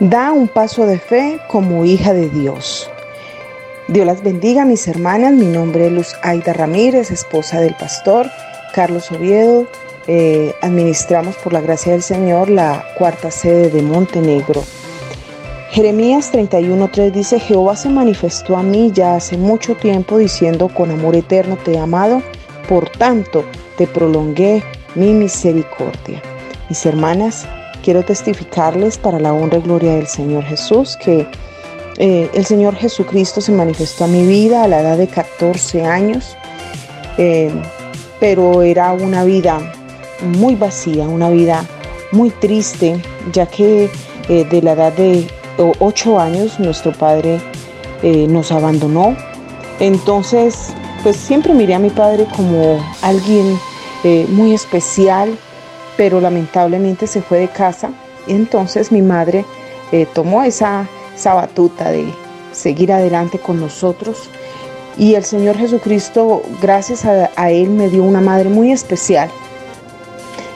Da un paso de fe como hija de Dios. Dios las bendiga, mis hermanas. Mi nombre es Luz Aida Ramírez, esposa del pastor Carlos Oviedo. Eh, administramos por la gracia del Señor la cuarta sede de Montenegro. Jeremías 31:3 dice, Jehová se manifestó a mí ya hace mucho tiempo diciendo, con amor eterno te he amado, por tanto te prolongué mi misericordia. Mis hermanas, quiero testificarles para la honra y gloria del Señor Jesús que eh, el Señor Jesucristo se manifestó a mi vida a la edad de 14 años, eh, pero era una vida muy vacía, una vida muy triste, ya que eh, de la edad de 8 años nuestro padre nos abandonó. Entonces, pues siempre miré a mi padre como alguien muy especial, pero lamentablemente se fue de casa. Entonces mi madre eh, tomó esa, esa batuta de seguir adelante con nosotros. Y el Señor Jesucristo, gracias a Él, me dio una madre muy especial.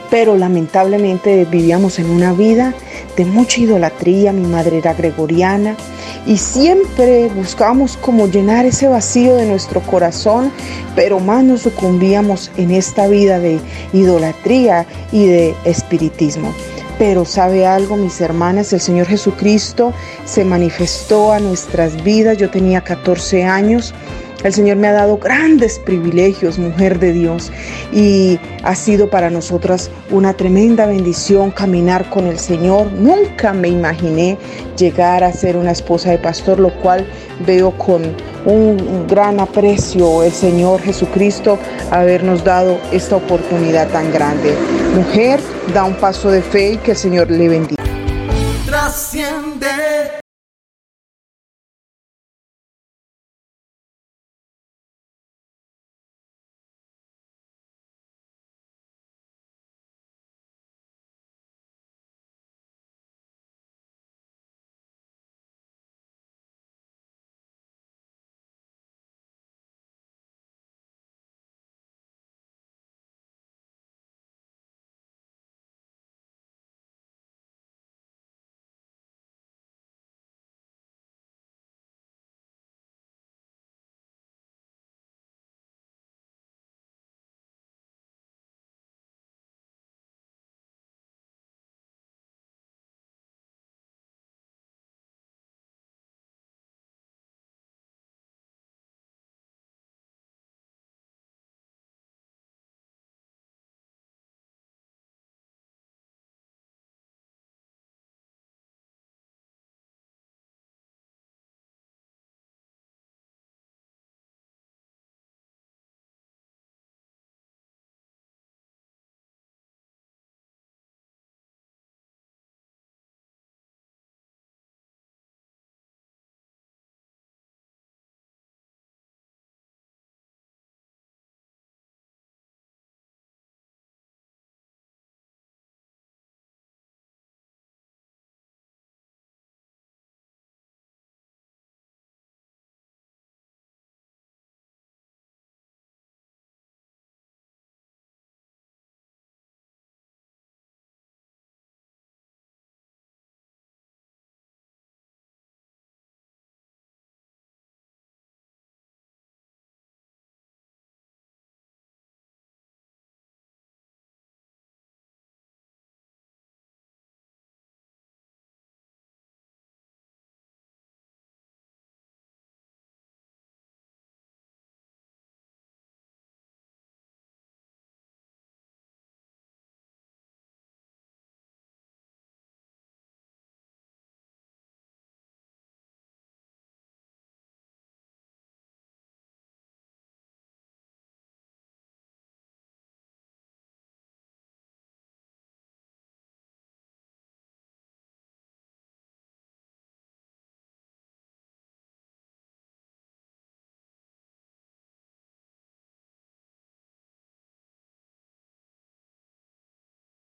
Pero lamentablemente vivíamos en una vida de mucha idolatría. Mi madre era gregoriana y siempre buscábamos como llenar ese vacío de nuestro corazón, pero más nos sucumbíamos en esta vida de idolatría y de espiritismo. Pero sabe algo, mis hermanas, el Señor Jesucristo se manifestó a nuestras vidas. Yo tenía 14 años el Señor me ha dado grandes privilegios, mujer de Dios, y ha sido para nosotras una tremenda bendición caminar con el Señor. Nunca me imaginé llegar a ser una esposa de pastor, lo cual veo con un gran aprecio el Señor Jesucristo habernos dado esta oportunidad tan grande. Mujer, da un paso de fe y que el Señor le bendiga.